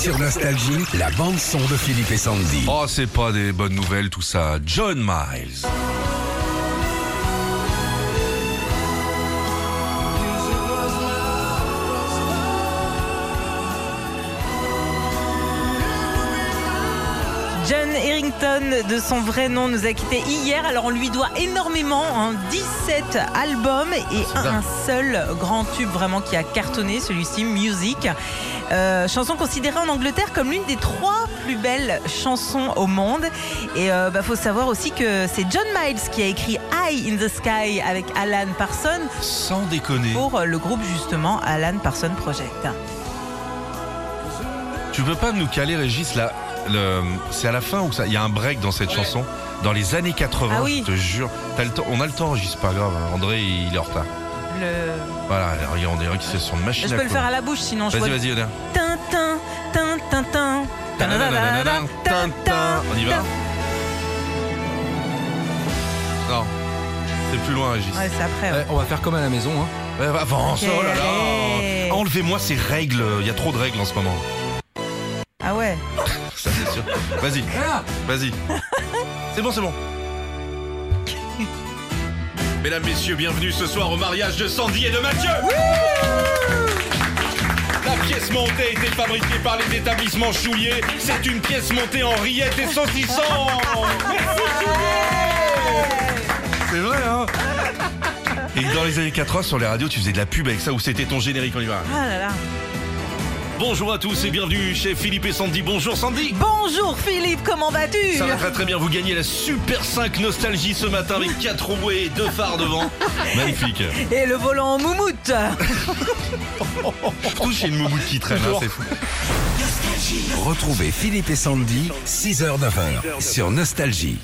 Sur Nostalgie, la bande-son de Philippe et Sandy. Oh, c'est pas des bonnes nouvelles tout ça. John Miles. John Harrington, de son vrai nom, nous a quittés hier. Alors on lui doit énormément, hein, 17 albums et un, un seul grand tube vraiment qui a cartonné, celui-ci, Music. Euh, chanson considérée en Angleterre comme l'une des trois plus belles chansons au monde. Et euh, bah, faut savoir aussi que c'est John Miles qui a écrit High in the Sky avec Alan Parsons Sans déconner. pour le groupe justement Alan Parsons Project. Tu peux pas nous caler, Régis, là. C'est à la fin ou ça? Il y a un break dans cette chanson Dans les années 80, Ah oui. je te jure. T'as le temps... On a le temps, Régis, pas grave. hein. André, il est en retard. Le... Voilà, regarde, on dirait qu'il c'est son machine Je à peux le faire à la bouche sinon je. Vas-y, vas-y, Oda. Tintin, tintin, tintin. Tintin. On y va Non. C'est plus loin, Régis. Ouais, c'est après. ouais. Eh, on va faire comme à la maison. Hein. Ouais, va, avance, Ok, oh là là. Enlevez-moi ces règles, il y a trop de règles en ce moment. Ah ouais. Ça c'est sûr. Vas-y, vas-y. C'est bon, c'est bon. Mesdames, messieurs, bienvenue ce soir au mariage de Sandy et de Mathieu La pièce montée a été fabriquée par les établissements Choulier. C'est une pièce montée en rillettes et saucissons C'est vrai, hein Et dans les années 80, sur les radios, tu faisais de la pub avec ça, ou c'était ton générique, on y va. Ah là là. Bonjour à tous et bienvenue chez Philippe et Sandy. Bonjour Sandy Bonjour Philippe, comment vas-tu Ça va très très bien, vous gagnez la Super 5 Nostalgie ce matin avec 4 roues et 2 phares devant. Magnifique. Et le volant en moumoute Surtout chez une moumoute qui traîne, hein, c'est fou. Retrouvez Philippe et Sandy, 6h-9h, sur Nostalgie.